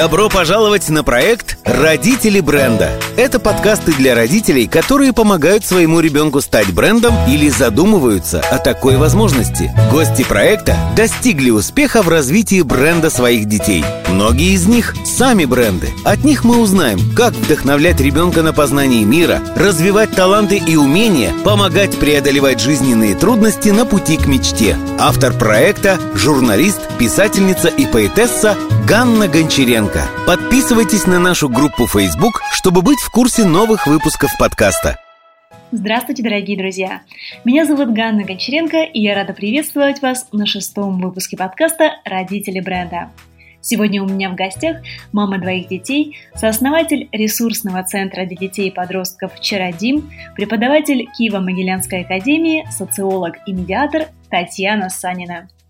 Добро пожаловать на проект «Родители бренда». Это подкасты для родителей, которые помогают своему ребенку стать брендом или задумываются о такой возможности. Гости проекта достигли успеха в развитии бренда своих детей. Многие из них – сами бренды. От них мы узнаем, как вдохновлять ребенка на познание мира, развивать таланты и умения, помогать преодолевать жизненные трудности на пути к мечте. Автор проекта – журналист, писательница и поэтесса Ганна Гончаренко. Подписывайтесь на нашу группу Facebook, чтобы быть в курсе новых выпусков подкаста. Здравствуйте, дорогие друзья! Меня зовут Ганна Гончаренко, и я рада приветствовать вас на шестом выпуске подкаста «Родители бренда». Сегодня у меня в гостях мама двоих детей, сооснователь ресурсного центра для детей и подростков «Чародим», преподаватель Киево-Могилянской академии, социолог и медиатор Татьяна Санина –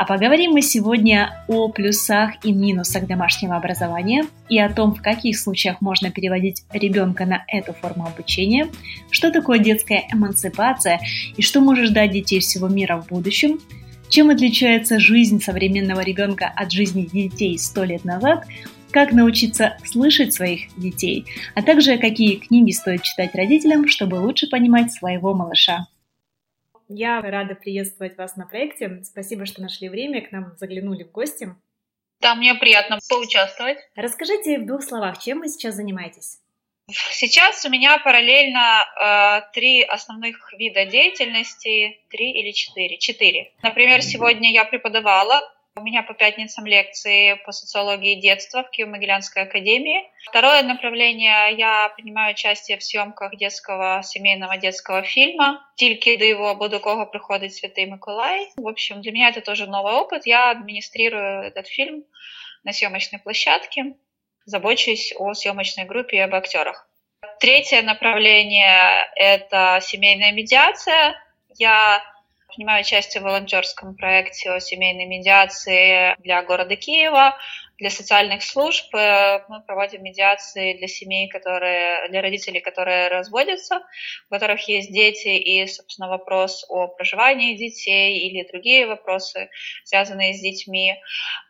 а поговорим мы сегодня о плюсах и минусах домашнего образования и о том, в каких случаях можно переводить ребенка на эту форму обучения, что такое детская эмансипация и что может ждать детей всего мира в будущем, чем отличается жизнь современного ребенка от жизни детей сто лет назад, как научиться слышать своих детей, а также какие книги стоит читать родителям, чтобы лучше понимать своего малыша. Я рада приветствовать вас на проекте. Спасибо, что нашли время, к нам заглянули в гости. Да, мне приятно поучаствовать. Расскажите в двух словах, чем вы сейчас занимаетесь? Сейчас у меня параллельно э, три основных вида деятельности, три или четыре. Четыре. Например, сегодня я преподавала у меня по пятницам лекции по социологии детства в Киево-Могилянской академии. Второе направление, я принимаю участие в съемках детского, семейного детского фильма «Тільки до его буду кого приходит Святый Миколай». В общем, для меня это тоже новый опыт. Я администрирую этот фильм на съемочной площадке, забочусь о съемочной группе и об актерах. Третье направление – это семейная медиация. Я Принимаю участие в волонтерском проекте о семейной медиации для города Киева для социальных служб э, мы проводим медиации для семей, которые, для родителей, которые разводятся, у которых есть дети, и, собственно, вопрос о проживании детей или другие вопросы, связанные с детьми.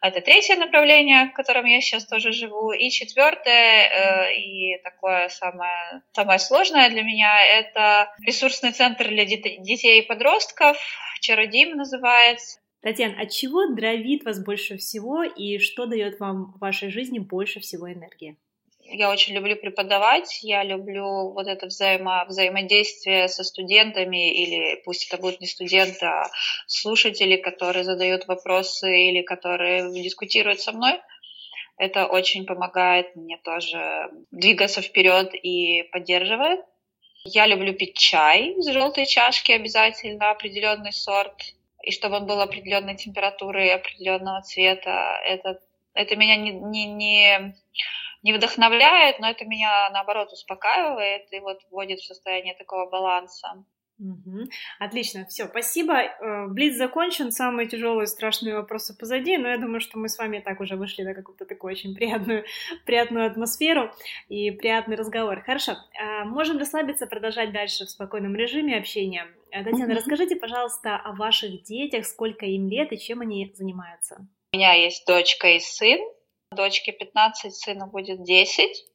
Это третье направление, в котором я сейчас тоже живу. И четвертое, э, и такое самое, самое сложное для меня, это ресурсный центр для детей и подростков, Чародим называется. Татьяна, от чего дровит вас больше всего и что дает вам в вашей жизни больше всего энергии? Я очень люблю преподавать, я люблю вот это взаимо, взаимодействие со студентами, или пусть это будут не студенты, а слушатели, которые задают вопросы или которые дискутируют со мной. Это очень помогает мне тоже двигаться вперед и поддерживает. Я люблю пить чай из желтой чашки обязательно, определенный сорт и чтобы он был определенной температуры и определенного цвета. Это, это меня не, не, не, не вдохновляет, но это меня, наоборот, успокаивает и вот вводит в состояние такого баланса. Угу. Отлично, все, спасибо. Э, Блиц закончен, самые тяжелые страшные вопросы позади, но я думаю, что мы с вами так уже вышли на какую-то такую очень приятную, приятную атмосферу и приятный разговор. Хорошо, э, можем расслабиться, продолжать дальше в спокойном режиме общения. Э, Татьяна, угу. расскажите, пожалуйста, о ваших детях, сколько им лет и чем они занимаются. У меня есть дочка и сын. Дочке 15, сыну будет 10.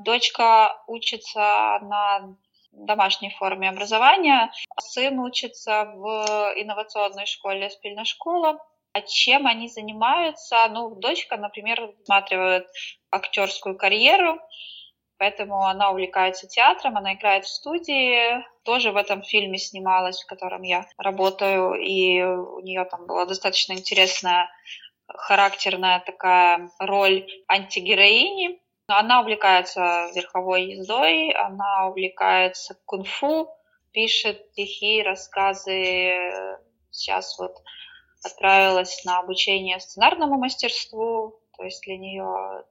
Дочка учится на домашней форме образования. Сын учится в инновационной школе «Спильная школа». А чем они занимаются? Ну, дочка, например, рассматривает актерскую карьеру, поэтому она увлекается театром, она играет в студии, тоже в этом фильме снималась, в котором я работаю, и у нее там была достаточно интересная характерная такая роль антигероини, она увлекается верховой ездой, она увлекается кунг-фу, пишет стихи, рассказы. Сейчас вот отправилась на обучение сценарному мастерству, то есть для нее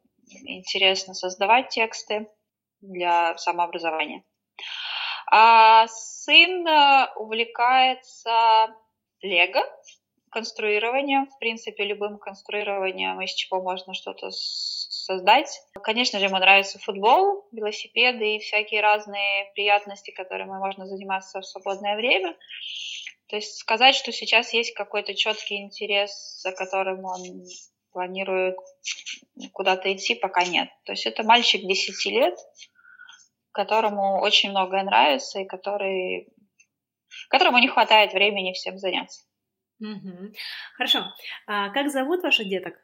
интересно создавать тексты для самообразования. А сын увлекается лего, конструированием, в принципе, любым конструированием, из чего можно что-то создать. Конечно же, ему нравится футбол, велосипеды и всякие разные приятности, которыми можно заниматься в свободное время. То есть сказать, что сейчас есть какой-то четкий интерес, за которым он планирует куда-то идти, пока нет. То есть это мальчик 10 лет, которому очень многое нравится и который, которому не хватает времени всем заняться. Угу. Хорошо. А как зовут ваших деток?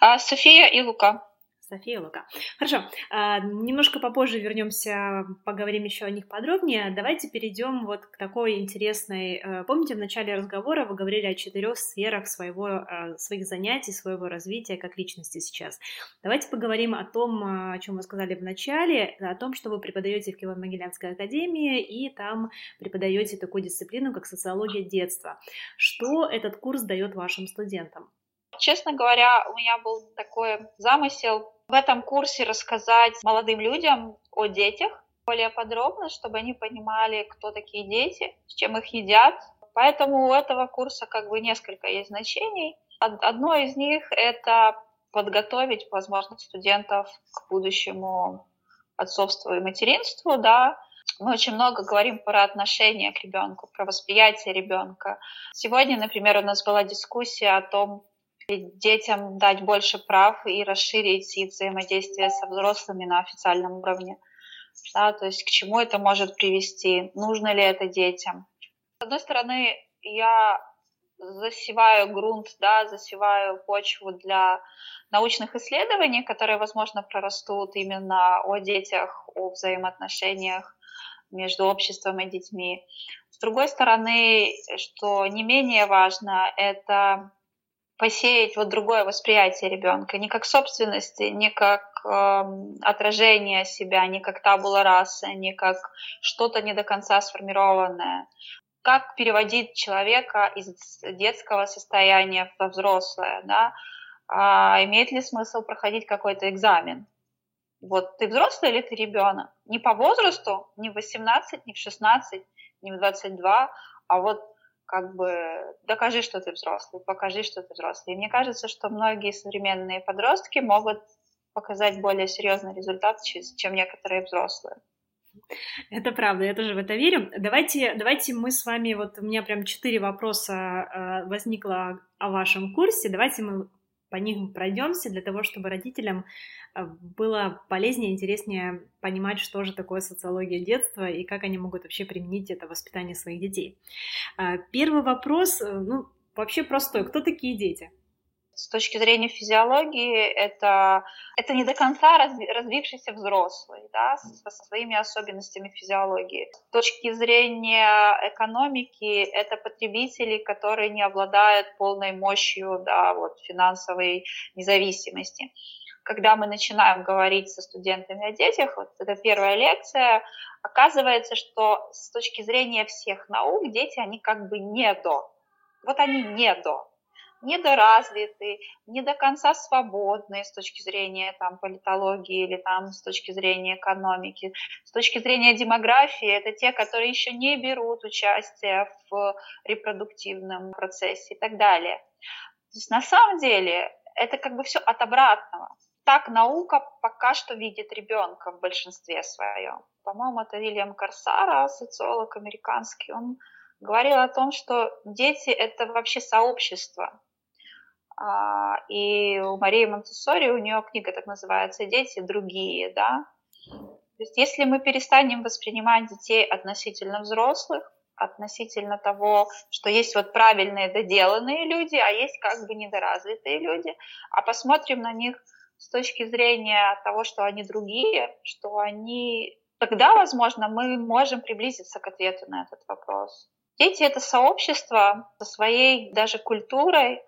А, София и Лука. София Лука. Хорошо, а, немножко попозже вернемся, поговорим еще о них подробнее. Давайте перейдем вот к такой интересной... Э, помните, в начале разговора вы говорили о четырех сферах своего, э, своих занятий, своего развития как личности сейчас. Давайте поговорим о том, о чем вы сказали в начале, о том, что вы преподаете в Киево-Могилянской академии, и там преподаете такую дисциплину, как социология детства. Что этот курс дает вашим студентам? Честно говоря, у меня был такой замысел в этом курсе рассказать молодым людям о детях более подробно, чтобы они понимали, кто такие дети, с чем их едят. Поэтому у этого курса как бы несколько есть значений. Одно из них — это подготовить, возможно, студентов к будущему отцовству и материнству, да, мы очень много говорим про отношение к ребенку, про восприятие ребенка. Сегодня, например, у нас была дискуссия о том, детям дать больше прав и расширить их взаимодействие со взрослыми на официальном уровне. Да, то есть к чему это может привести, нужно ли это детям. С одной стороны, я засеваю грунт, да, засеваю почву для научных исследований, которые, возможно, прорастут именно о детях, о взаимоотношениях между обществом и детьми. С другой стороны, что не менее важно, это посеять вот другое восприятие ребенка, не как собственности, не как э, отражение себя, не как табула раса, не как что-то не до конца сформированное. Как переводить человека из детского состояния во взрослое, да? А имеет ли смысл проходить какой-то экзамен? Вот ты взрослый или ты ребенок? Не по возрасту, не в 18, не в 16, не в 22, а вот как бы докажи, что ты взрослый, покажи, что ты взрослый. И мне кажется, что многие современные подростки могут показать более серьезный результат, чем некоторые взрослые. Это правда, я тоже в это верю. Давайте, давайте мы с вами, вот у меня прям четыре вопроса э, возникло о вашем курсе, давайте мы по ним пройдемся для того, чтобы родителям э, было полезнее, интереснее понимать, что же такое социология детства и как они могут вообще применить это в воспитании своих детей. Э, первый вопрос, э, ну, вообще простой. Кто такие дети? С точки зрения физиологии это, это не до конца развившийся взрослый, да, со своими особенностями физиологии. С точки зрения экономики это потребители, которые не обладают полной мощью да, вот, финансовой независимости. Когда мы начинаем говорить со студентами о детях, вот это первая лекция, оказывается, что с точки зрения всех наук дети, они как бы не до. Вот они не до недоразвиты, не до конца свободны с точки зрения там, политологии или там, с точки зрения экономики. С точки зрения демографии это те, которые еще не берут участие в репродуктивном процессе и так далее. То есть на самом деле это как бы все от обратного. Так наука пока что видит ребенка в большинстве своем. По-моему, это Вильям Корсара, социолог американский, он говорил о том, что дети — это вообще сообщество. А, и у Марии Монтессори, у нее книга так называется «Дети другие», да. То есть если мы перестанем воспринимать детей относительно взрослых, относительно того, что есть вот правильные доделанные люди, а есть как бы недоразвитые люди, а посмотрим на них с точки зрения того, что они другие, что они... Тогда, возможно, мы можем приблизиться к ответу на этот вопрос. Дети — это сообщество со своей даже культурой,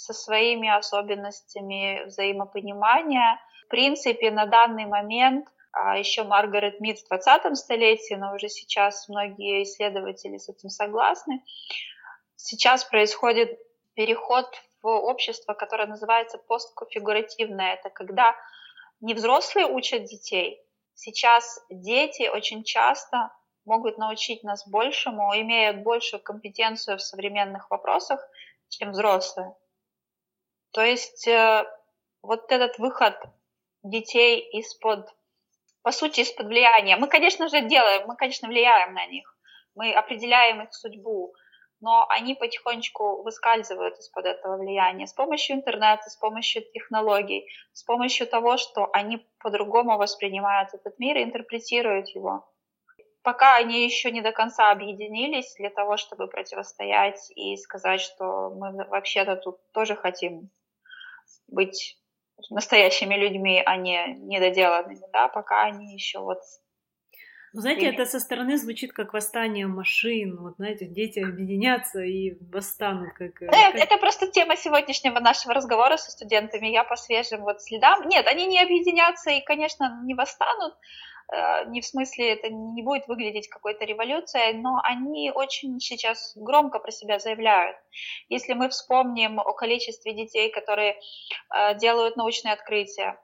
со своими особенностями взаимопонимания. В принципе, на данный момент а еще Маргарет Мид в 20 столетии, но уже сейчас многие исследователи с этим согласны. Сейчас происходит переход в общество, которое называется постконфигуративное. Это когда не взрослые учат детей. Сейчас дети очень часто могут научить нас большему, имеют большую компетенцию в современных вопросах, чем взрослые. То есть э, вот этот выход детей из-под, по сути, из-под влияния. Мы, конечно же, делаем, мы, конечно, влияем на них, мы определяем их судьбу, но они потихонечку выскальзывают из-под этого влияния с помощью интернета, с помощью технологий, с помощью того, что они по-другому воспринимают этот мир и интерпретируют его. Пока они еще не до конца объединились для того, чтобы противостоять и сказать, что мы вообще-то тут тоже хотим быть настоящими людьми, а не недоделанными, да, пока они еще вот ну, знаете, это со стороны звучит как восстание машин. Вот, знаете, дети объединятся и восстанут. Как, э, как... Это просто тема сегодняшнего нашего разговора со студентами. Я по свежим вот следам. Нет, они не объединятся и, конечно, не восстанут. Э, не в смысле, это не будет выглядеть какой-то революцией, но они очень сейчас громко про себя заявляют. Если мы вспомним о количестве детей, которые э, делают научные открытия,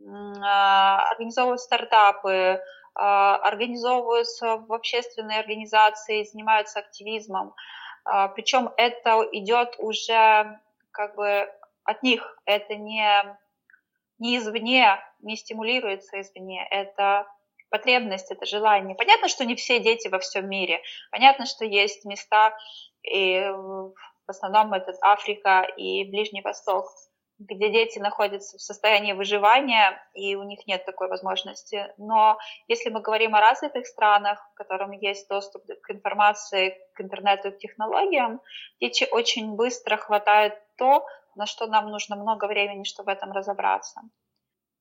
организовывают стартапы, организовываются в общественные организации, занимаются активизмом. Причем это идет уже как бы от них, это не, не извне, не стимулируется извне, это потребность, это желание. Понятно, что не все дети во всем мире. Понятно, что есть места, и в основном это Африка и Ближний Восток, где дети находятся в состоянии выживания, и у них нет такой возможности. Но если мы говорим о развитых странах, в котором есть доступ к информации, к интернету, к технологиям, дети очень быстро хватают то, на что нам нужно много времени, чтобы в этом разобраться.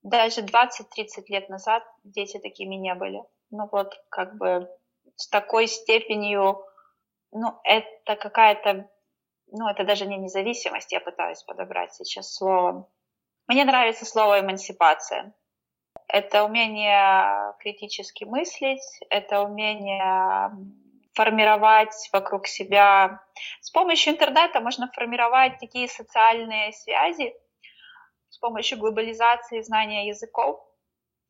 Даже 20-30 лет назад дети такими не были. Ну вот, как бы с такой степенью, ну, это какая-то ну, это даже не независимость, я пытаюсь подобрать сейчас слово. Мне нравится слово эмансипация. Это умение критически мыслить, это умение формировать вокруг себя. С помощью интернета можно формировать такие социальные связи, с помощью глобализации знания языков.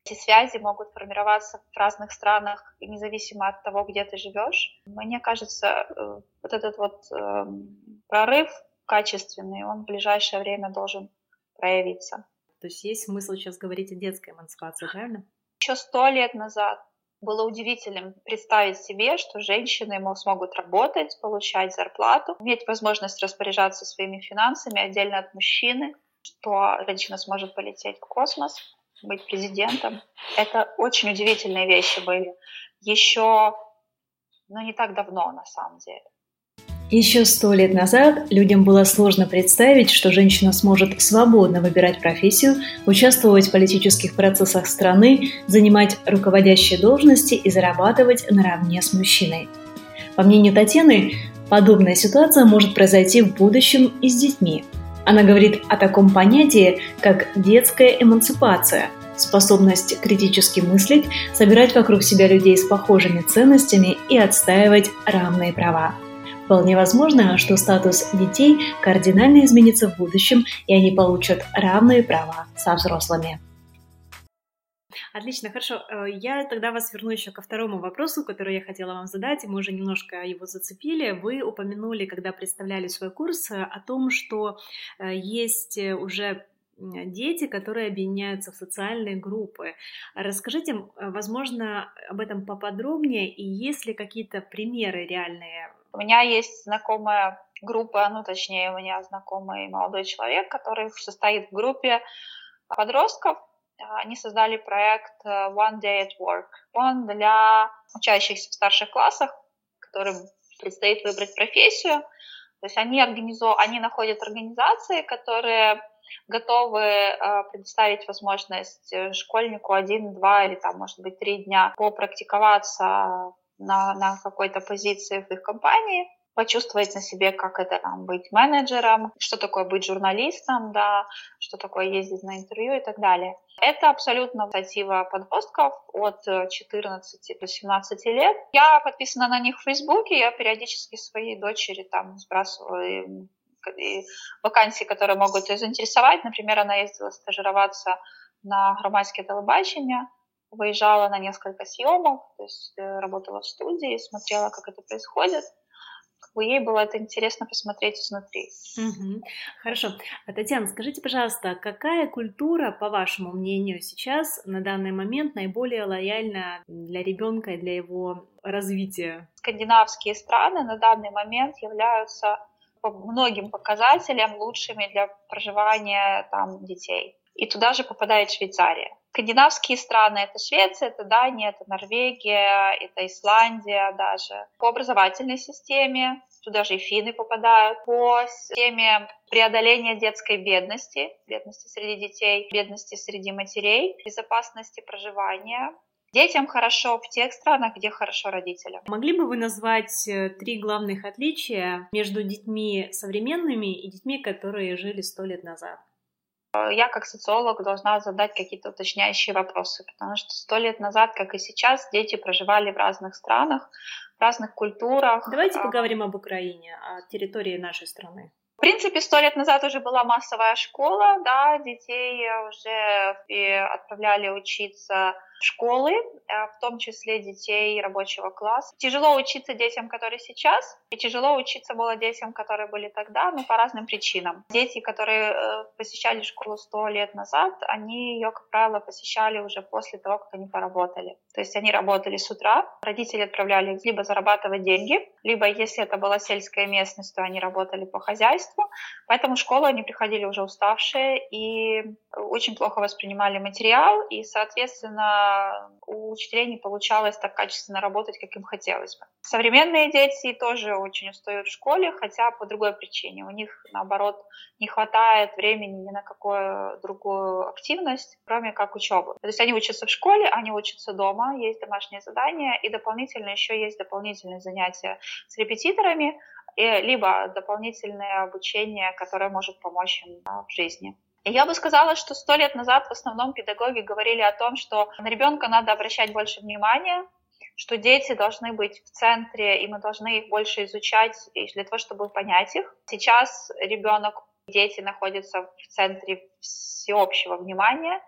Эти связи могут формироваться в разных странах, независимо от того, где ты живешь. Мне кажется, э, вот этот вот эм, прорыв качественный, он в ближайшее время должен проявиться. То есть есть смысл сейчас говорить о детской эмансипации, правильно? Еще сто лет назад было удивительным представить себе, что женщины смогут работать, получать зарплату, иметь возможность распоряжаться своими финансами отдельно от мужчины, что женщина сможет полететь в космос, быть президентом. Это очень удивительные вещи были. Еще, ну, не так давно, на самом деле. Еще сто лет назад людям было сложно представить, что женщина сможет свободно выбирать профессию, участвовать в политических процессах страны, занимать руководящие должности и зарабатывать наравне с мужчиной. По мнению Татьяны, подобная ситуация может произойти в будущем и с детьми. Она говорит о таком понятии, как детская эмансипация – способность критически мыслить, собирать вокруг себя людей с похожими ценностями и отстаивать равные права. Вполне возможно, что статус детей кардинально изменится в будущем, и они получат равные права со взрослыми. Отлично, хорошо. Э, я тогда вас верну еще ко второму вопросу, который я хотела вам задать, мы уже немножко его зацепили. Вы упомянули, когда представляли свой курс, о том, что э, есть уже дети, которые объединяются в социальные группы. Расскажите, возможно, об этом поподробнее, и есть ли какие-то примеры реальные у меня есть знакомая группа, ну точнее у меня знакомый молодой человек, который состоит в группе подростков. Они создали проект э, One Day at Work. Он для учащихся в старших классах, которым предстоит выбрать профессию. То есть они, организу... они находят организации, которые готовы э, предоставить возможность э, школьнику один, два или там, может быть, три дня попрактиковаться на, на какой-то позиции в их компании, почувствовать на себе, как это там, быть менеджером, что такое быть журналистом, да, что такое ездить на интервью и так далее. Это абсолютно инициатива подростков от 14 до 17 лет. Я подписана на них в Фейсбуке, я периодически своей дочери там сбрасываю вакансии, которые могут ее заинтересовать. Например, она ездила стажироваться на громадское телебачення, выезжала на несколько съемок, то есть э, работала в студии, смотрела, как это происходит. Ей было это интересно посмотреть изнутри. Угу. Хорошо. А, Татьяна, скажите, пожалуйста, какая культура, по вашему мнению, сейчас на данный момент наиболее лояльна для ребенка и для его развития? Скандинавские страны на данный момент являются по многим показателям лучшими для проживания там детей. И туда же попадает Швейцария. Скандинавские страны — это Швеция, это Дания, это Норвегия, это Исландия даже. По образовательной системе туда же и финны попадают. По системе преодоления детской бедности, бедности среди детей, бедности среди матерей, безопасности проживания, Детям хорошо в тех странах, где хорошо родителям. Могли бы вы назвать э, три главных отличия между детьми современными и детьми, которые жили сто лет назад? Я как социолог должна задать какие-то уточняющие вопросы, потому что сто лет назад, как и сейчас, дети проживали в разных странах, в разных культурах. Давайте а, поговорим об Украине, о территории нашей страны. В принципе, сто лет назад уже была массовая школа, да, детей уже отправляли учиться школы, э, в том числе детей рабочего класса. Тяжело учиться детям, которые сейчас, и тяжело учиться было детям, которые были тогда, но по разным причинам. Дети, которые э, посещали школу сто лет назад, они ее, как правило, посещали уже после того, как они поработали. То есть они работали с утра, родители отправляли либо зарабатывать деньги, либо, если это была сельская местность, то они работали по хозяйству. Поэтому в школу они приходили уже уставшие и очень плохо воспринимали материал, и, соответственно, у учителей не получалось так качественно работать, как им хотелось бы. Современные дети тоже очень устают в школе, хотя по другой причине. У них, наоборот, не хватает времени ни на какую другую активность, кроме как учебы. То есть они учатся в школе, они учатся дома, есть домашние задания, и дополнительно еще есть дополнительные занятия с репетиторами, либо дополнительное обучение, которое может помочь им в жизни. Я бы сказала, что сто лет назад в основном педагоги говорили о том, что на ребенка надо обращать больше внимания, что дети должны быть в центре, и мы должны их больше изучать для того, чтобы понять их. Сейчас ребенок, дети находятся в центре всеобщего внимания,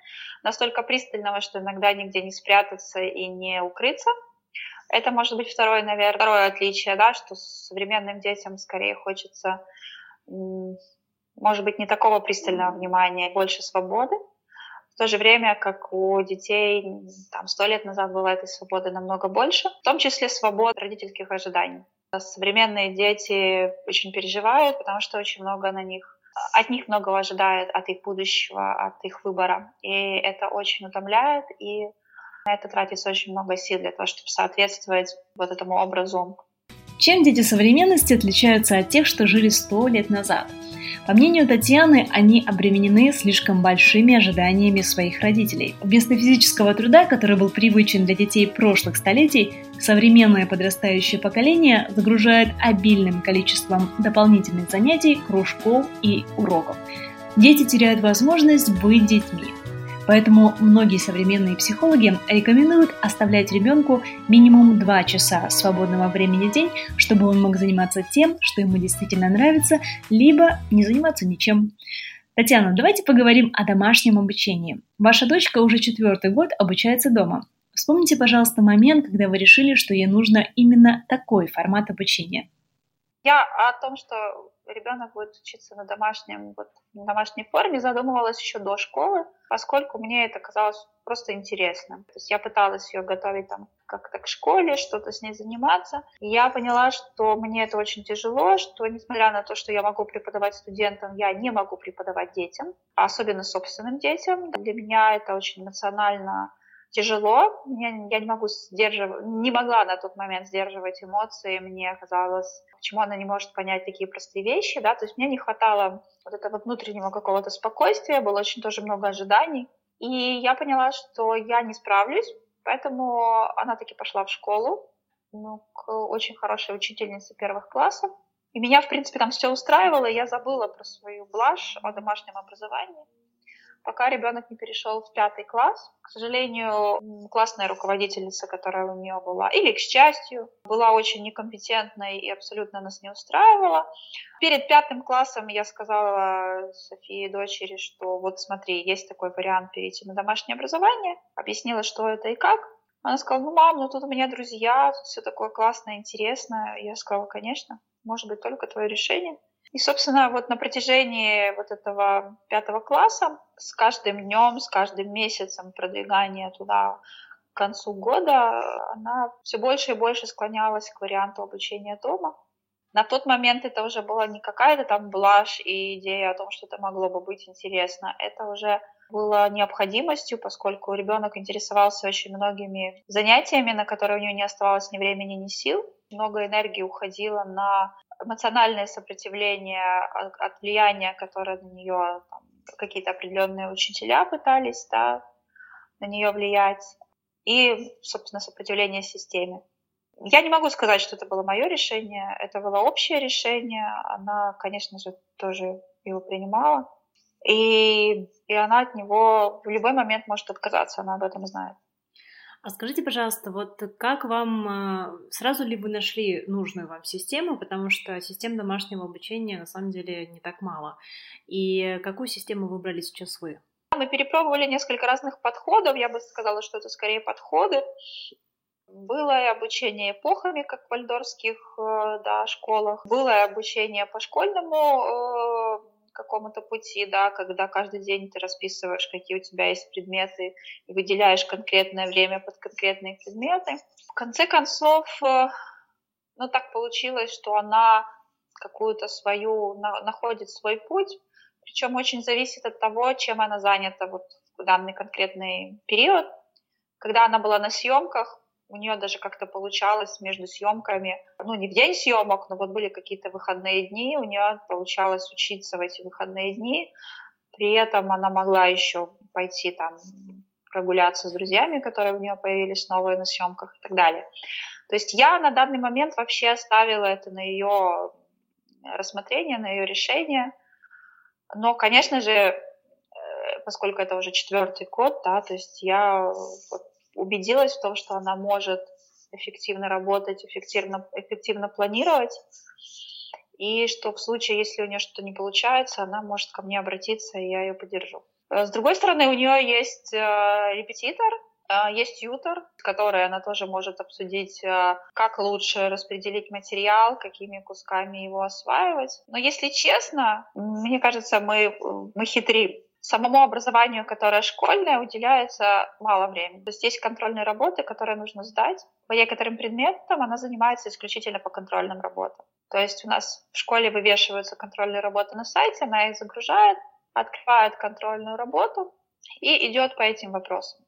настолько пристального, что иногда нигде не спрятаться и не укрыться. Это может быть второе, наверное, второе отличие, да, что современным детям скорее хочется может быть, не такого пристального внимания, больше свободы. В то же время, как у детей там сто лет назад было этой свободы намного больше, в том числе свобода родительских ожиданий. Современные дети очень переживают, потому что очень много на них от них многого ожидает, от их будущего, от их выбора. И это очень утомляет, и на это тратится очень много сил для того, чтобы соответствовать вот этому образу. Чем дети современности отличаются от тех, что жили сто лет назад? По мнению Татьяны, они обременены слишком большими ожиданиями своих родителей. Вместо физического труда, который был привычен для детей прошлых столетий, современное подрастающее поколение загружает обильным количеством дополнительных занятий, кружков и уроков. Дети теряют возможность быть детьми. Поэтому многие современные психологи рекомендуют оставлять ребенку минимум 2 часа свободного времени в день, чтобы он мог заниматься тем, что ему действительно нравится, либо не заниматься ничем. Татьяна, давайте поговорим о домашнем обучении. Ваша дочка уже четвертый год обучается дома. Вспомните, пожалуйста, момент, когда вы решили, что ей нужно именно такой формат обучения. Я о том, что ребенок будет учиться на, домашнем, вот, на домашней форме, задумывалась еще до школы, поскольку мне это казалось просто интересно. То есть я пыталась ее готовить там как-то к школе, что-то с ней заниматься. И я поняла, что мне это очень тяжело, что несмотря на то, что я могу преподавать студентам, я не могу преподавать детям, особенно собственным детям. Для меня это очень эмоционально тяжело. Мне, я не могу сдерживать, не могла на тот момент сдерживать эмоции. Мне казалось, почему она не может понять такие простые вещи, да, то есть мне не хватало вот этого внутреннего какого-то спокойствия, было очень тоже много ожиданий. И я поняла, что я не справлюсь, поэтому она таки пошла в школу, ну, к очень хорошей учительнице первых классов. И меня, в принципе, там все устраивало, я забыла про свою блажь о домашнем образовании пока ребенок не перешел в пятый класс. К сожалению, классная руководительница, которая у нее была, или к счастью, была очень некомпетентной и абсолютно нас не устраивала. Перед пятым классом я сказала Софии дочери, что вот смотри, есть такой вариант перейти на домашнее образование. Объяснила, что это и как. Она сказала, ну, мам, ну тут у меня друзья, тут все такое классное, интересное. Я сказала, конечно. может быть только твое решение. И, собственно, вот на протяжении вот этого пятого класса с каждым днем, с каждым месяцем продвигания туда к концу года она все больше и больше склонялась к варианту обучения дома. На тот момент это уже была не какая-то там блажь и идея о том, что это могло бы быть интересно. Это уже было необходимостью, поскольку ребенок интересовался очень многими занятиями, на которые у него не оставалось ни времени, ни сил. Много энергии уходило на эмоциональное сопротивление от влияния, которое на нее какие-то определенные учителя пытались да, на нее влиять, и, собственно, сопротивление системе. Я не могу сказать, что это было мое решение, это было общее решение. Она, конечно же, тоже его принимала. И, и она от него в любой момент может отказаться, она об этом знает. А скажите, пожалуйста, вот как вам, а, сразу ли вы нашли нужную вам систему, потому что систем домашнего обучения на самом деле не так мало. И какую систему выбрали сейчас вы? Мы перепробовали несколько разных подходов, я бы сказала, что это скорее подходы. Было и обучение эпохами, как в вальдорских э, да, школах. Было и обучение по школьному э, какому-то пути, да, когда каждый день ты расписываешь, какие у тебя есть предметы, и выделяешь конкретное время под конкретные предметы. В конце концов, э, ну, так получилось, что она какую-то свою, находит свой путь, причем очень зависит от того, чем она занята вот в данный конкретный период. Когда она была на съемках, у нее даже как-то получалось между съемками, ну не в день съемок, но вот были какие-то выходные дни, у нее получалось учиться в эти выходные дни. При этом она могла еще пойти там прогуляться с друзьями, которые у нее появились новые на съемках и так далее. То есть я на данный момент вообще оставила это на ее рассмотрение, на ее решение. Но, конечно же, э, поскольку это уже четвертый год, да, то есть я вот убедилась в том, что она может эффективно работать, эффективно, эффективно планировать, и что в случае, если у нее что-то не получается, она может ко мне обратиться, и я ее поддержу. Э, с другой стороны, у нее есть э, репетитор, э, есть ютор, с которой она тоже может обсудить, как лучше распределить материал, какими кусками его осваивать. Но если честно, мне кажется, мы, мы хитрим самому образованию, которое школьное, уделяется мало времени. То есть есть контрольные работы, которые нужно сдать. По некоторым предметам она занимается исключительно по контрольным работам. То есть у нас в школе вывешиваются контрольные работы на сайте, она их загружает, открывает контрольную работу и идет по этим вопросам.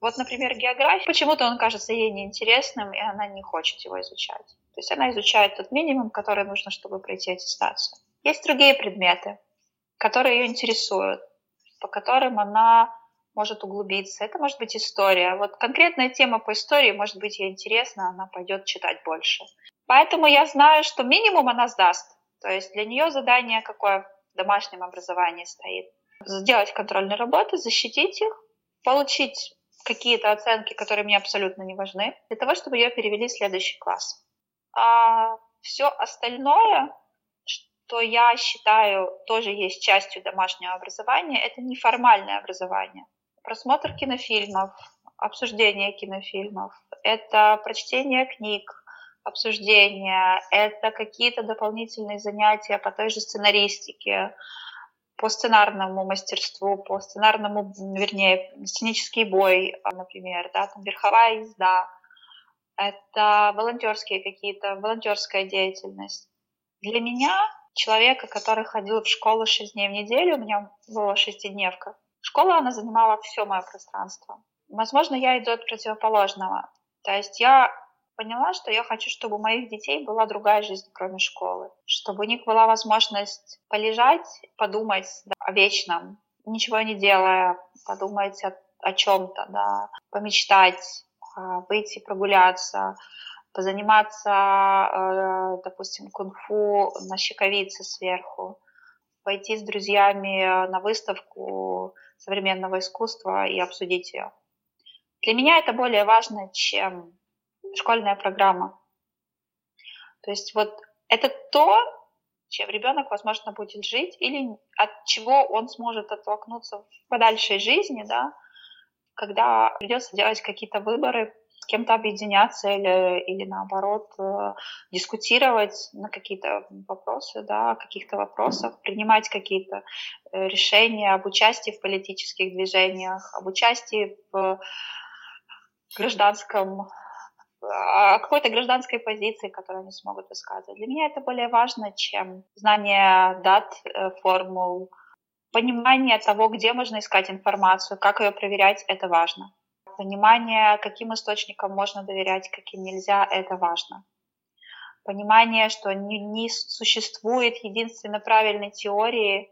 Вот, например, география, почему-то он кажется ей неинтересным, и она не хочет его изучать. То есть она изучает тот минимум, который нужно, чтобы пройти аттестацию. Есть другие предметы, которые ее интересуют по которым она может углубиться. Это может быть история. Вот конкретная тема по истории может быть ей интересна, она пойдет читать больше. Поэтому я знаю, что минимум она сдаст. То есть для нее задание какое в домашнем образовании стоит. Сделать контрольные работы, защитить их, получить какие-то оценки, которые мне абсолютно не важны, для того, чтобы ее перевели в следующий класс. А все остальное то я считаю тоже есть частью домашнего образования. Это неформальное образование. Просмотр кинофильмов, обсуждение кинофильмов, это прочтение книг, обсуждение, это какие-то дополнительные занятия по той же сценаристике, по сценарному мастерству, по сценарному, вернее, сценический бой, например, да, там верховая езда, это волонтерские какие-то, волонтерская деятельность. Для меня человека, который ходил в школу 6 дней в неделю, у меня была шестидневка. Школа, она занимала все мое пространство. Возможно, я иду от противоположного. То есть я поняла, что я хочу, чтобы у моих детей была другая жизнь, кроме школы. Чтобы у них была возможность полежать, подумать да, о вечном, ничего не делая, подумать о, о чем-то, да, помечтать, а, выйти прогуляться, позаниматься, э, допустим, кунг-фу на щековице сверху, пойти с друзьями на выставку современного искусства и обсудить ее. Для меня это более важно, чем школьная программа. То есть вот это то, чем ребенок, возможно, будет жить, или от чего он сможет оттолкнуться в подальшей жизни, да, когда придется делать какие-то выборы, кем-то объединяться или, или наоборот э, дискутировать на какие-то вопросы, да, о каких-то вопросах, принимать какие-то э, решения об участии в политических движениях, об участии в гражданском какой-то гражданской позиции, которую они смогут высказывать. Для меня это более важно, чем знание дат, э, формул, понимание того, где можно искать информацию, как ее проверять, это важно. Понимание, каким источникам можно доверять, каким нельзя, это важно. Понимание, что не, не существует единственно правильной теории,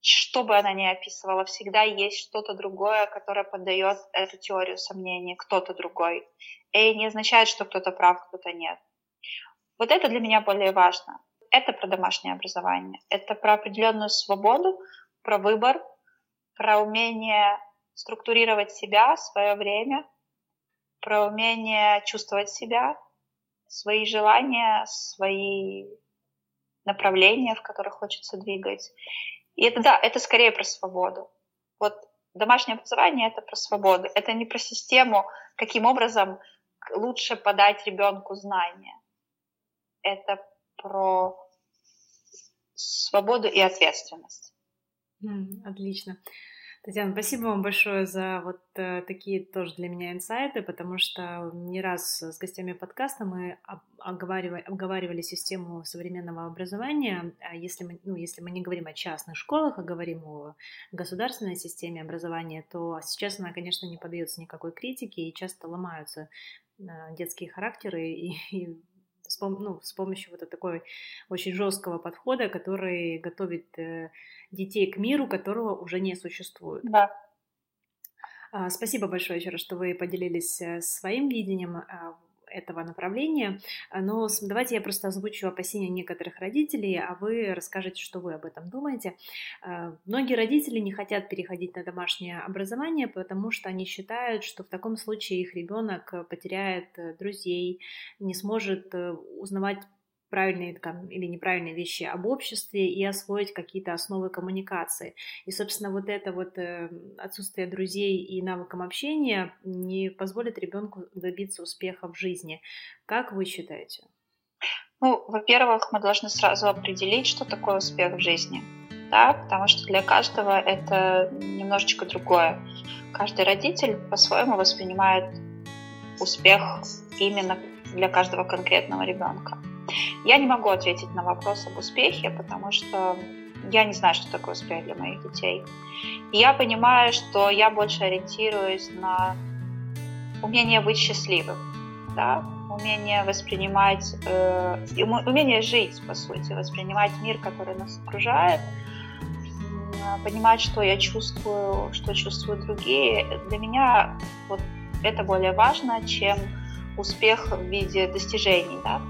что бы она ни описывала, всегда есть что-то другое, которое поддает эту теорию сомнений, кто-то другой. И не означает, что кто-то прав, кто-то нет. Вот это для меня более важно. Это про домашнее образование. Это про определенную свободу, про выбор, про умение структурировать себя, свое время, про умение чувствовать себя, свои желания, свои направления, в которых хочется двигать. И это, да, это скорее про свободу. Вот домашнее образование — это про свободу. Это не про систему, каким образом лучше подать ребенку знания. Это про свободу и ответственность. Отлично. Татьяна, спасибо вам большое за вот э, такие тоже для меня инсайты, потому что не раз с гостями подкаста мы обговаривали, обговаривали систему современного образования. А если мы, ну, если мы не говорим о частных школах, а говорим о государственной системе образования, то сейчас она, конечно, не поддается никакой критике и часто ломаются э, детские характеры и, и с, ну, с помощью вот такой очень жесткого подхода, который готовит э, детей к миру, которого уже не существует. Да. А, спасибо большое еще раз, что вы поделились э, своим видением а, этого направления. Но давайте я просто озвучу опасения некоторых родителей, а вы расскажете, что вы об этом думаете. А, многие родители не хотят переходить на домашнее образование, потому что они считают, что в таком случае их ребенок потеряет э, друзей, не сможет э, узнавать правильные там, или неправильные вещи об обществе и освоить какие-то основы коммуникации. И, собственно, вот это вот э, отсутствие друзей и навыкам общения не позволит ребенку добиться успеха в жизни. Как вы считаете? Ну, во-первых, мы должны сразу определить, что такое успех в жизни. Да, потому что для каждого это немножечко другое. Каждый родитель по-своему воспринимает успех именно для каждого конкретного ребенка. Я не могу ответить на вопрос об успехе, потому что я не знаю, что такое успех для моих детей. Я понимаю, что я больше ориентируюсь на умение быть счастливым, да, умение воспринимать, э, умение жить, по сути, воспринимать мир, который нас окружает, понимать, что я чувствую, что чувствуют другие. Для меня вот это более важно, чем успех в виде достижений, да,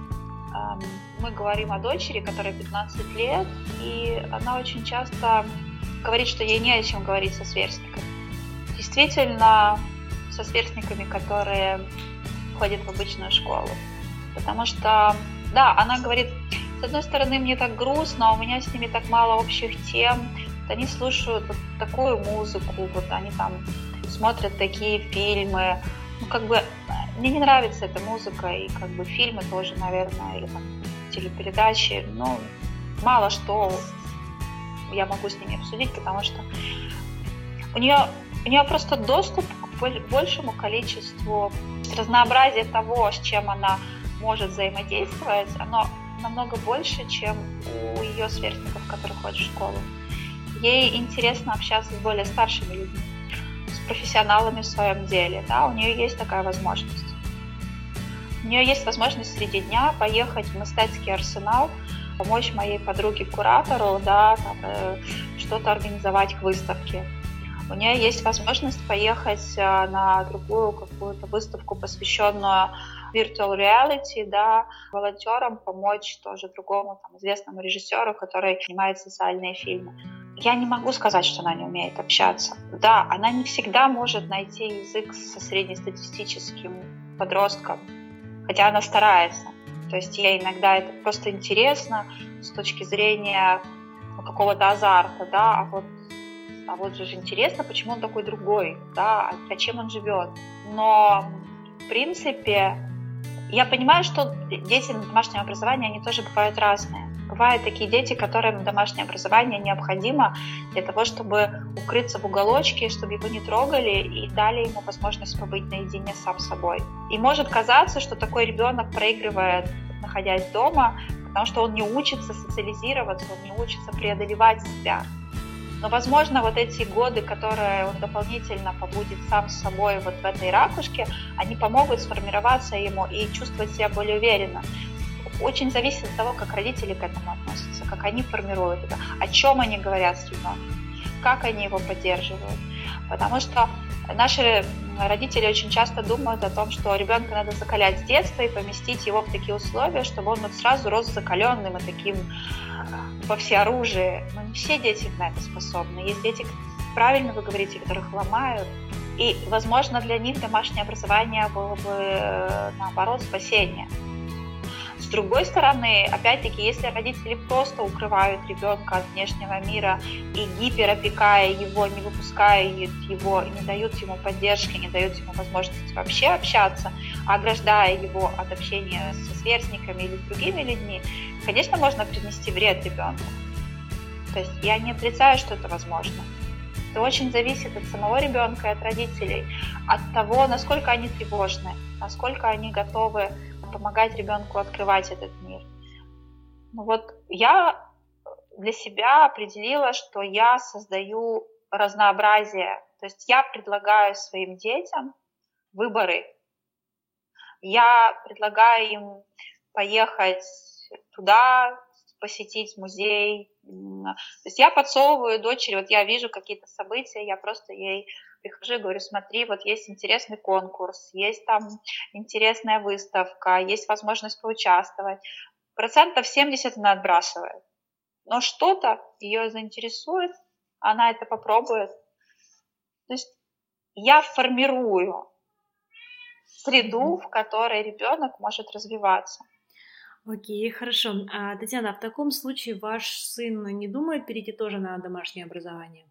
мы говорим о дочери, которой 15 лет, и она очень часто говорит, что ей не о чем говорить со сверстниками. Действительно, со сверстниками, которые ходят в обычную школу. Потому что, да, она говорит, с одной стороны, мне так грустно, а у меня с ними так мало общих тем. Вот они слушают вот такую музыку, вот они там смотрят такие фильмы. Ну, как бы мне не нравится эта музыка, и как бы фильмы тоже, наверное, или там телепередачи, ну, мало что я могу с ними обсудить, потому что у нее, у нее просто доступ к большему количеству разнообразия того, с чем она может взаимодействовать, оно намного больше, чем у ее сверстников, которые ходят в школу. Ей интересно общаться с более старшими людьми профессионалами в своем деле, да, у нее есть такая возможность. У нее есть возможность среди дня поехать в мастерский арсенал, помочь моей подруге-куратору, да, там, э, что-то организовать к выставке. У нее есть возможность поехать э, на другую какую-то выставку, посвященную virtual reality, да, волонтерам помочь тоже другому там, известному режиссеру, который снимает социальные фильмы. Я не могу сказать, что она не умеет общаться. Да, она не всегда может найти язык со среднестатистическим подростком, хотя она старается. То есть ей иногда это просто интересно с точки зрения какого-то азарта, да, а вот, а вот же интересно, почему он такой другой, да, а чем он живет. Но в принципе, я понимаю, что дети на домашнем образовании, они тоже бывают разные. Бывают такие дети, которым домашнее образование необходимо для того, чтобы укрыться в уголочке, чтобы его не трогали и дали ему возможность побыть наедине сам собой. И может казаться, что такой ребенок проигрывает, находясь дома, потому что он не учится социализироваться, он не учится преодолевать себя. Но, возможно, вот эти годы, которые он дополнительно побудет сам с собой вот в этой ракушке, они помогут сформироваться ему и чувствовать себя более уверенно. Очень зависит от того, как родители к этому относятся, как они формируют это, о чем они говорят с ребенком, как они его поддерживают. Потому что наши родители очень часто думают о том, что ребенка надо закалять с детства и поместить его в такие условия, чтобы он вот сразу рос закаленным и таким во всеоружии. Но не все дети на это способны. Есть дети, правильно вы говорите, которых ломают. И, возможно, для них домашнее образование было бы, э, наоборот, спасение другой стороны, опять-таки, если родители просто укрывают ребенка от внешнего мира и гиперопекая его, не выпуская его, не дают ему поддержки, не дают ему возможности вообще общаться, ограждая его от общения со сверстниками или с другими людьми, конечно, можно принести вред ребенку. То есть я не отрицаю, что это возможно. Это очень зависит от самого ребенка и от родителей, от того, насколько они тревожны, насколько они готовы помогать ребенку открывать этот мир. Ну вот я для себя определила, что я создаю разнообразие. То есть я предлагаю своим детям выборы. Я предлагаю им поехать туда, посетить музей. То есть я подсовываю дочери, вот я вижу какие-то события, я просто ей прихожу и говорю, смотри, вот есть интересный конкурс, есть там интересная выставка, есть возможность поучаствовать. Процентов 70 она отбрасывает. Но что-то ее заинтересует, она это попробует. То есть я формирую среду, в которой ребенок может развиваться. Окей, хорошо. А, Татьяна, в таком случае ваш сын не думает перейти тоже на домашнее образование?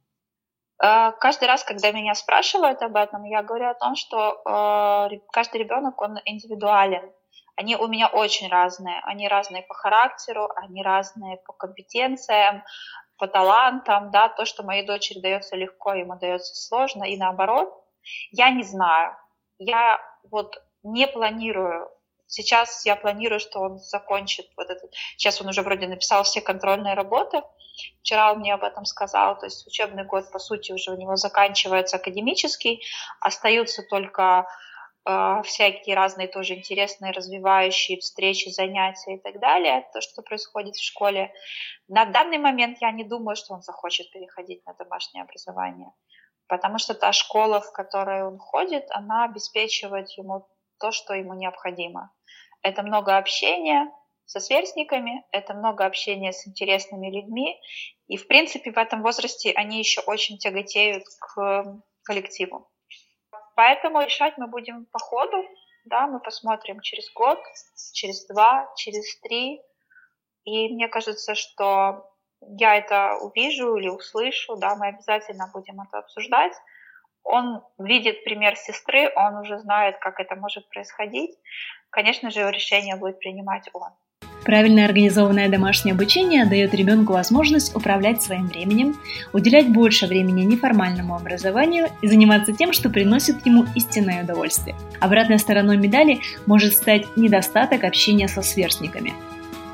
Э, каждый раз, когда меня спрашивают об этом, я говорю о том, что э, каждый ребенок, он индивидуален. Они у меня очень разные. Они разные по характеру, они разные по компетенциям, по талантам. Да? То, что моей дочери дается легко, ему дается сложно. И наоборот, я не знаю. Я вот не планирую Сейчас я планирую, что он закончит вот этот... Сейчас он уже вроде написал все контрольные работы. Вчера он мне об этом сказал. То есть учебный год, по сути, уже у него заканчивается академический. Остаются только э, всякие разные тоже интересные, развивающие встречи, занятия и так далее. То, что происходит в школе. На данный момент я не думаю, что он захочет переходить на домашнее образование. Потому что та школа, в которой он ходит, она обеспечивает ему то, что ему необходимо. Это много общения со сверстниками, это много общения с интересными людьми. И, в принципе, в этом возрасте они еще очень тяготеют к коллективу. Поэтому решать мы будем по ходу. Да, мы посмотрим через год, через два, через три. И мне кажется, что я это увижу или услышу, да, мы обязательно будем это обсуждать. Он видит пример сестры, он уже знает, как это может происходить конечно же, решение будет принимать он. Правильно организованное домашнее обучение дает ребенку возможность управлять своим временем, уделять больше времени неформальному образованию и заниматься тем, что приносит ему истинное удовольствие. Обратной стороной медали может стать недостаток общения со сверстниками.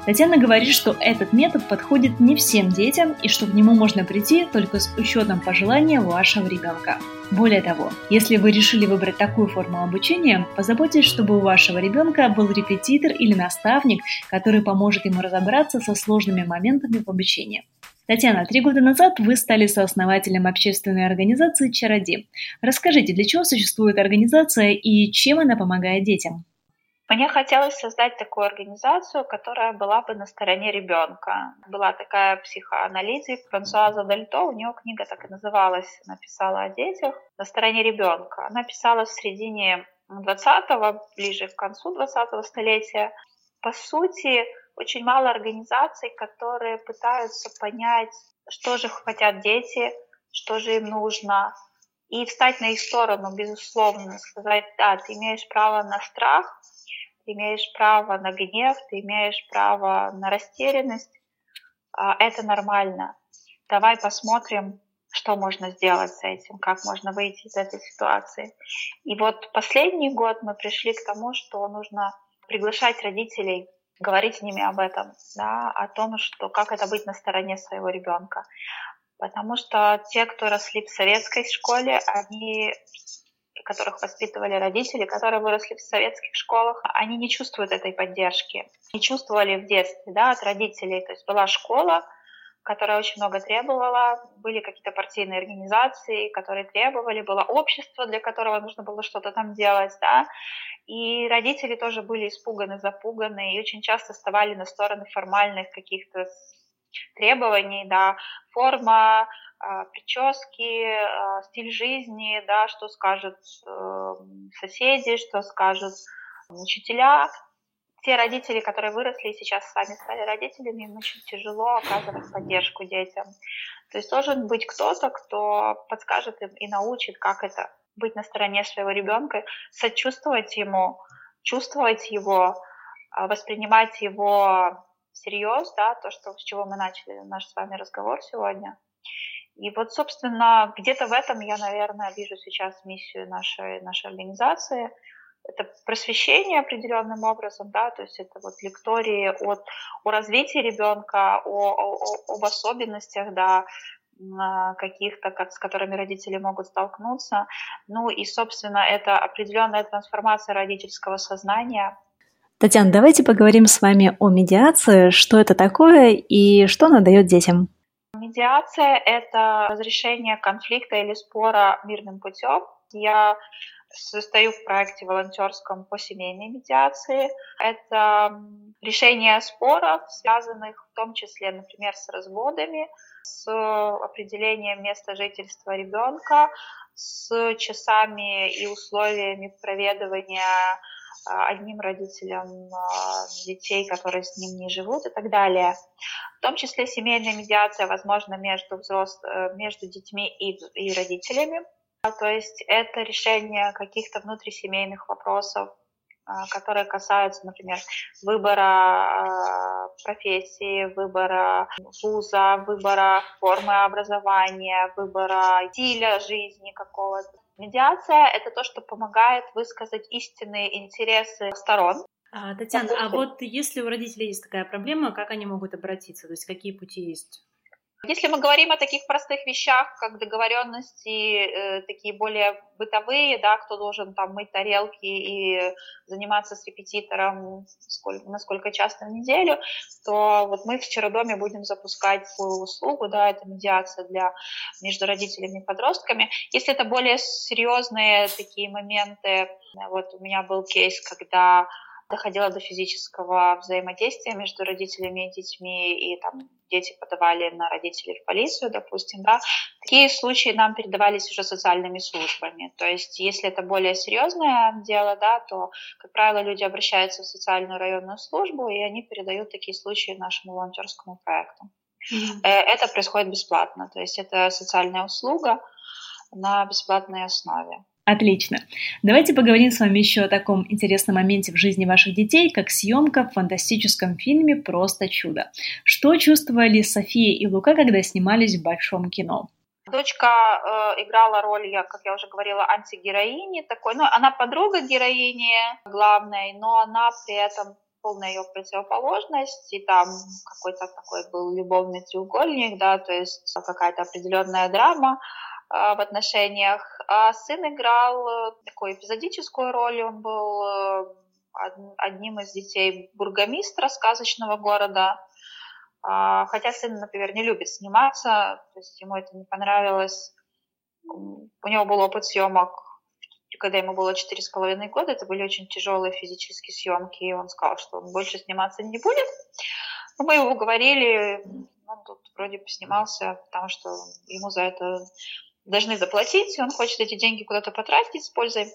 Татьяна говорит, что этот метод подходит не всем детям и что к нему можно прийти только с учетом пожелания вашего ребенка. Более того, если вы решили выбрать такую форму обучения, позаботьтесь, чтобы у вашего ребенка был репетитор или наставник, который поможет ему разобраться со сложными моментами в обучении. Татьяна, три года назад вы стали сооснователем общественной организации «Чароди». Расскажите, для чего существует организация и чем она помогает детям? Мне хотелось создать такую организацию, которая была бы на стороне ребенка. Была такая психоаналитик Франсуаза Дальто, у нее книга так и называлась, написала о детях, на стороне ребенка. Она писала в середине 20-го, ближе к концу 20-го столетия. По сути, очень мало организаций, которые пытаются понять, что же хотят дети, что же им нужно, и встать на их сторону, безусловно, сказать, да, ты имеешь право на страх, ты имеешь право на гнев, ты имеешь право на растерянность, а, это нормально. Давай посмотрим, что можно сделать с этим, как можно выйти из этой ситуации. И вот последний год мы пришли к тому, что нужно приглашать родителей, говорить с ними об этом, да, о том, что как это быть на стороне своего ребенка. Потому что те, кто росли в советской школе, они которых воспитывали родители, которые выросли в советских школах, они не чувствуют этой поддержки. Не чувствовали в детстве да, от родителей. То есть была школа, которая очень много требовала, были какие-то партийные организации, которые требовали, было общество, для которого нужно было что-то там делать, да, и родители тоже были испуганы, запуганы, и очень часто вставали на стороны формальных каких-то требований, да, форма, прически, а, стиль жизни, да, что скажут э, соседи, что скажут учителя. Те родители, которые выросли и сейчас сами стали родителями, им очень тяжело оказывать поддержку детям. То есть должен быть кто-то, кто подскажет им и научит, как это быть на стороне своего ребенка, сочувствовать ему, чувствовать его, а, воспринимать его всерьез, да, то, что, с чего мы начали наш с вами разговор сегодня. И вот, собственно, где-то в этом я, наверное, вижу сейчас миссию нашей, нашей организации. Это просвещение определенным образом, да, то есть это вот лектории от, о развитии ребенка, о, о, об особенностях, да, каких-то, с которыми родители могут столкнуться. Ну и, собственно, это определенная трансформация родительского сознания. Татьяна, давайте поговорим с вами о медиации, что это такое и что она дает детям. Медиация — это разрешение конфликта или спора мирным путем. Я состою в проекте волонтерском по семейной медиации. Это решение споров, связанных в том числе, например, с разводами, с определением места жительства ребенка, с часами и условиями проведывания одним родителям а, детей, которые с ним не живут и так далее. В том числе семейная медиация возможна между, взрос... Э, между детьми и, и родителями. То есть это решение каких-то внутрисемейных вопросов, а, которые касаются, например, выбора профессии, выбора вуза, выбора формы образования, выбора стиля жизни какого-то. Медиация — это то, что помогает высказать истинные интересы сторон. А, Татьяна, а вот если у родителей есть такая проблема, как они могут обратиться? То есть какие пути есть? Если мы говорим о таких простых вещах, как договоренности, э, такие более бытовые, да, кто должен там мыть тарелки и заниматься с репетитором сколько, насколько часто в неделю, то вот мы в Черодоме будем запускать свою услугу, да, это медиация для между родителями и подростками. Если это более серьезные такие моменты, вот у меня был кейс, когда доходило до физического взаимодействия между родителями и детьми, и там дети подавали на родителей в полицию, допустим, да, такие случаи нам передавались уже социальными службами. То есть, если это более серьезное дело, да, то, как правило, люди обращаются в социальную районную службу, и они передают такие случаи нашему волонтерскому проекту. Mm-hmm. Это происходит бесплатно, то есть это социальная услуга на бесплатной основе. Отлично. Давайте поговорим с вами еще о таком интересном моменте в жизни ваших детей, как съемка в фантастическом фильме «Просто чудо». Что чувствовали София и Лука, когда снимались в большом кино? Дочка э, играла роль, я, как я уже говорила, антигероини такой. Ну, она подруга героини главной, но она при этом полная ее противоположность, и там какой-то такой был любовный треугольник, да, то есть какая-то определенная драма. А, в отношениях. А сын играл э, такую эпизодическую роль, он был э, одним из детей бургомистра сказочного города. А, хотя сын, например, не любит сниматься, то есть ему это не понравилось. У него был опыт съемок, когда ему было четыре с половиной года, это были очень тяжелые физические съемки, и он сказал, что он больше сниматься не будет. Но мы его уговорили, он тут вроде поснимался, потому что ему за это должны заплатить, и он хочет эти деньги куда-то потратить с пользой.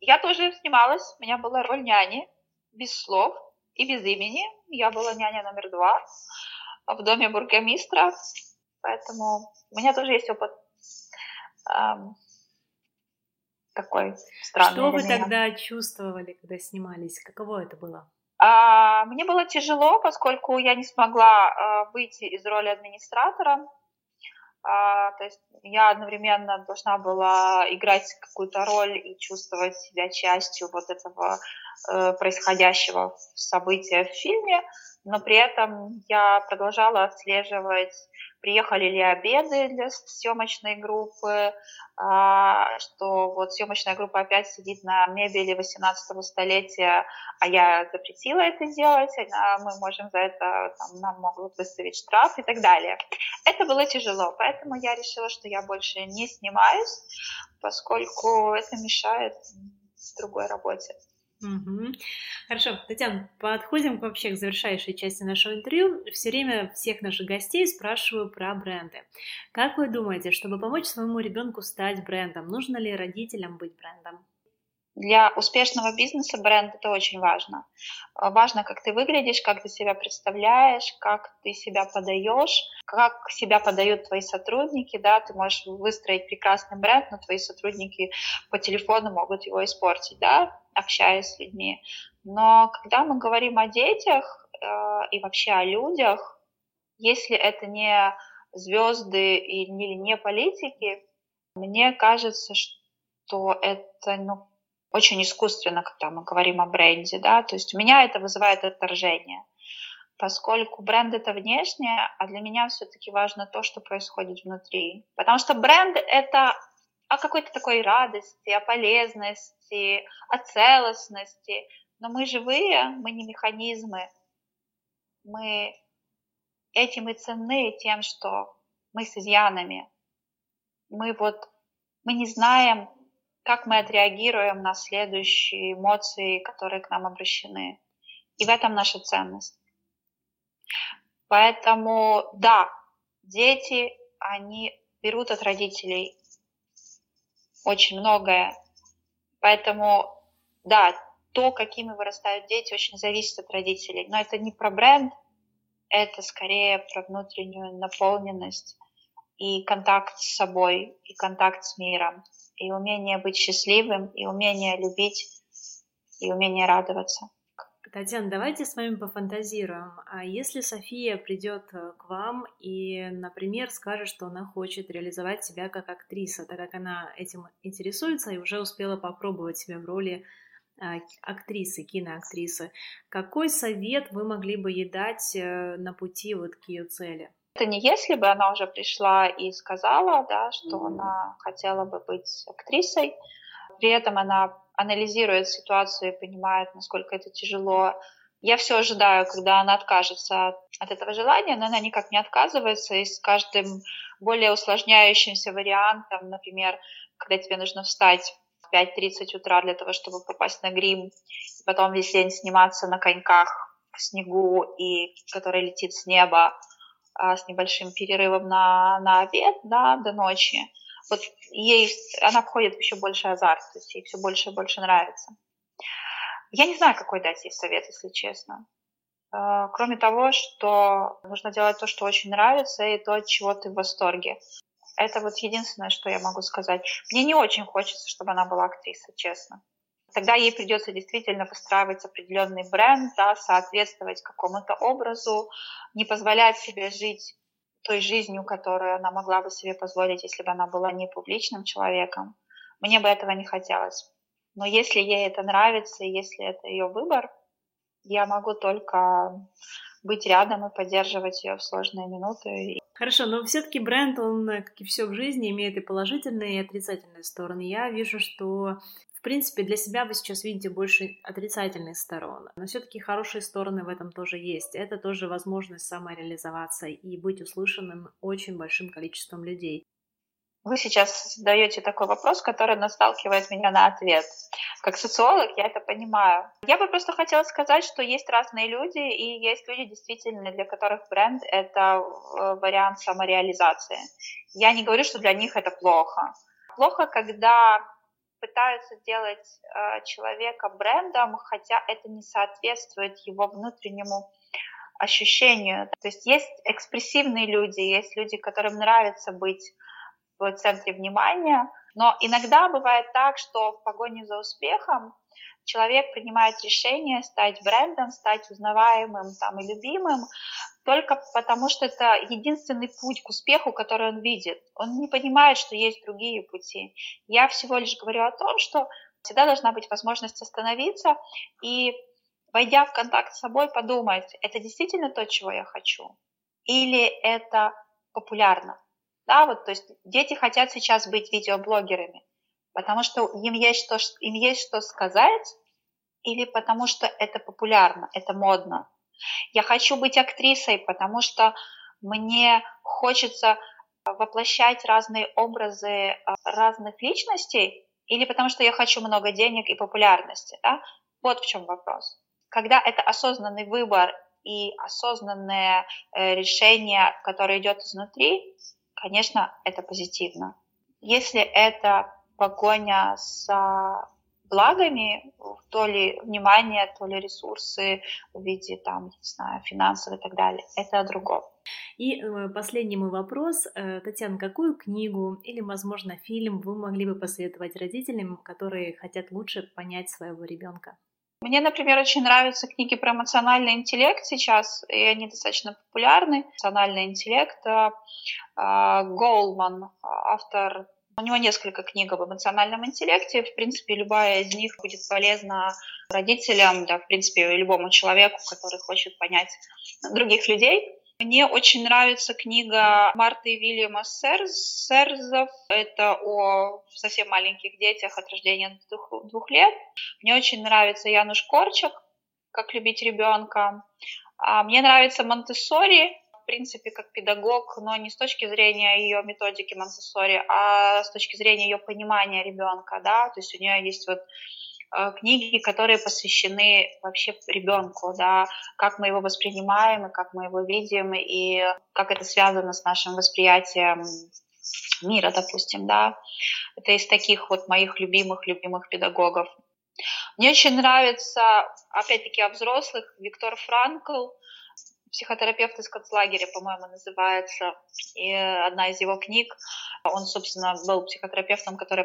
Я тоже снималась, у меня была роль няни, без слов и без имени. Я была няня номер два в доме бургомистра, поэтому у меня тоже есть опыт эм, такой странный. Что вы тогда чувствовали, когда снимались? Каково это было? А, мне было тяжело, поскольку я не смогла а, выйти из роли администратора. А, то есть я одновременно должна была играть какую-то роль и чувствовать себя частью вот этого э, происходящего события в фильме, но при этом я продолжала отслеживать приехали ли обеды для съемочной группы, а, что вот съемочная группа опять сидит на мебели 18 столетия, а я запретила это делать, а мы можем за это, там, нам могут выставить штраф и так далее. Это было тяжело, поэтому я решила, что я больше не снимаюсь, поскольку это мешает другой работе. Угу. Хорошо, Татьяна, подходим вообще к завершающей части нашего интервью. Все время всех наших гостей спрашиваю про бренды. Как вы думаете, чтобы помочь своему ребенку стать брендом, нужно ли родителям быть брендом? Для успешного бизнеса бренд это очень важно. Важно, как ты выглядишь, как ты себя представляешь, как ты себя подаешь, как себя подают твои сотрудники. Да? Ты можешь выстроить прекрасный бренд, но твои сотрудники по телефону могут его испортить. Да? общаясь с людьми. Но когда мы говорим о детях э, и вообще о людях, если это не звезды или не политики, мне кажется, что это ну, очень искусственно, когда мы говорим о бренде, да, то есть у меня это вызывает отторжение, поскольку бренд это внешнее, а для меня все-таки важно то, что происходит внутри, потому что бренд это о какой-то такой радости, о полезности, о целостности. Но мы живые, мы не механизмы. Мы этим и ценны тем, что мы с изъянами. Мы вот, мы не знаем, как мы отреагируем на следующие эмоции, которые к нам обращены. И в этом наша ценность. Поэтому, да, дети, они берут от родителей очень многое. Поэтому, да, то, какими вырастают дети, очень зависит от родителей. Но это не про бренд, это скорее про внутреннюю наполненность и контакт с собой, и контакт с миром, и умение быть счастливым, и умение любить, и умение радоваться. Татьяна, давайте с вами пофантазируем. А если София придет э, к вам и, например, скажет, что она хочет реализовать себя как актриса, так как она этим интересуется и уже успела попробовать себя в роли а, актрисы, киноактрисы, какой совет вы могли бы ей дать э, на пути вот к ее цели? Это не если бы она уже пришла и сказала, да, что mm-hmm. она хотела бы быть актрисой, при этом она анализирует ситуацию и понимает, насколько это тяжело. Я все ожидаю, когда она откажется от этого желания, но она никак не отказывается, и с каждым более усложняющимся вариантом, например, когда тебе нужно встать в 5.30 утра для того, чтобы попасть на грим, и потом весь день сниматься на коньках в снегу, и который летит с неба с небольшим перерывом на, на обед да, до ночи – вот ей, она входит в еще больше азарт, то есть ей все больше и больше нравится. Я не знаю, какой дать ей совет, если честно. Э, кроме того, что нужно делать то, что очень нравится, и то, от чего ты в восторге. Это вот единственное, что я могу сказать. Мне не очень хочется, чтобы она была актрисой, честно. Тогда ей придется действительно выстраивать определенный бренд, да, соответствовать какому-то образу, не позволять себе жить той жизнью, которую она могла бы себе позволить, если бы она была не публичным человеком. Мне бы этого не хотелось. Но если ей это нравится, если это ее выбор, я могу только быть рядом и поддерживать ее в сложные минуты. Хорошо, но все-таки бренд, он, как и все в жизни, имеет и положительные, и отрицательные стороны. Я вижу, что в принципе, для себя вы сейчас видите больше отрицательных сторон, но все-таки хорошие стороны в этом тоже есть. Это тоже возможность самореализоваться и быть услышанным очень большим количеством людей. Вы сейчас задаете такой вопрос, который насталкивает меня на ответ. Как социолог я это понимаю. Я бы просто хотела сказать, что есть разные люди, и есть люди действительно, для которых бренд — это э, вариант самореализации. Я не говорю, что для них это плохо. Плохо, когда пытаются делать э, человека брендом, хотя это не соответствует его внутреннему ощущению. То есть есть экспрессивные люди, есть люди, которым нравится быть в центре внимания. Но иногда бывает так, что в погоне за успехом человек принимает решение стать брендом, стать узнаваемым там, и любимым, только потому что это единственный путь к успеху, который он видит. Он не понимает, что есть другие пути. Я всего лишь говорю о том, что всегда должна быть возможность остановиться и, войдя в контакт с собой, подумать, это действительно то, чего я хочу, или это популярно. Да, вот, то есть дети хотят сейчас быть видеоблогерами, потому что им есть что, им есть что сказать, или потому что это популярно, это модно. Я хочу быть актрисой, потому что мне хочется воплощать разные образы э, разных личностей, или потому что я хочу много денег и популярности. Да? Вот в чем вопрос. Когда это осознанный выбор и осознанное э, решение, которое идет изнутри, конечно, это позитивно. Если это погоня с благами, то ли внимание, то ли ресурсы в виде там, не знаю, финансов и так далее. Это о другом. И э, последний мой вопрос. Э, Татьяна, какую книгу или, возможно, фильм вы могли бы посоветовать родителям, которые хотят лучше понять своего ребенка? Мне, например, очень нравятся книги про эмоциональный интеллект сейчас, и они достаточно популярны. Эмоциональный интеллект. Э, Голман, автор у него несколько книг об эмоциональном интеллекте. В принципе, любая из них будет полезна родителям, да, в принципе, любому человеку, который хочет понять других людей. Мне очень нравится книга Марты Вильяма Серз, Серзов. Это о совсем маленьких детях от рождения двух, двух лет. Мне очень нравится Януш Корчак «Как любить ребенка». А мне нравится Монтессори, принципе, как педагог, но не с точки зрения ее методики Монтессори, а с точки зрения ее понимания ребенка, да, то есть у нее есть вот э, книги, которые посвящены вообще ребенку, да, как мы его воспринимаем, и как мы его видим, и как это связано с нашим восприятием мира, допустим, да. Это из таких вот моих любимых-любимых педагогов. Мне очень нравится, опять-таки, о взрослых, Виктор Франкл, психотерапевт из концлагеря, по-моему, называется, и одна из его книг, он, собственно, был психотерапевтом, который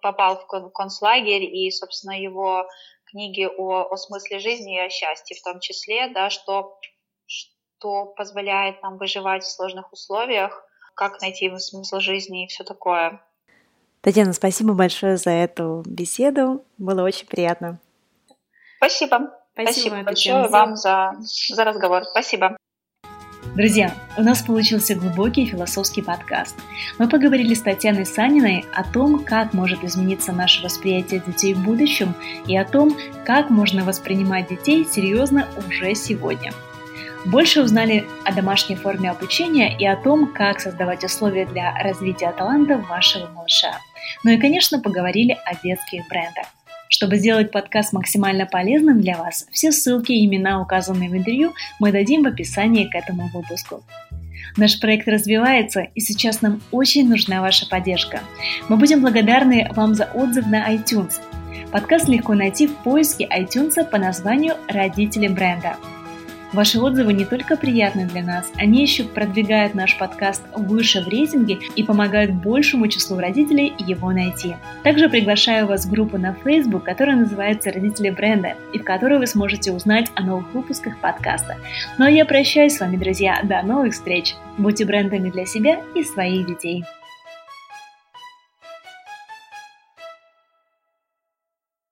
попал в концлагерь, и, собственно, его книги о, о смысле жизни и о счастье в том числе, да, что, что позволяет нам выживать в сложных условиях, как найти смысл жизни и все такое. Татьяна, спасибо большое за эту беседу. Было очень приятно. Спасибо. Спасибо, Спасибо большое вам за, за разговор. Спасибо. Друзья, у нас получился глубокий философский подкаст. Мы поговорили с Татьяной Саниной о том, как может измениться наше восприятие детей в будущем и о том, как можно воспринимать детей серьезно уже сегодня. Больше узнали о домашней форме обучения и о том, как создавать условия для развития таланта вашего малыша. Ну и, конечно, поговорили о детских брендах. Чтобы сделать подкаст максимально полезным для вас, все ссылки и имена, указанные в интервью, мы дадим в описании к этому выпуску. Наш проект развивается, и сейчас нам очень нужна ваша поддержка. Мы будем благодарны вам за отзыв на iTunes. Подкаст легко найти в поиске iTunes по названию «Родители бренда». Ваши отзывы не только приятны для нас, они еще продвигают наш подкаст выше в рейтинге и помогают большему числу родителей его найти. Также приглашаю вас в группу на Facebook, которая называется «Родители бренда», и в которой вы сможете узнать о новых выпусках подкаста. Ну а я прощаюсь с вами, друзья. До новых встреч! Будьте брендами для себя и своих детей.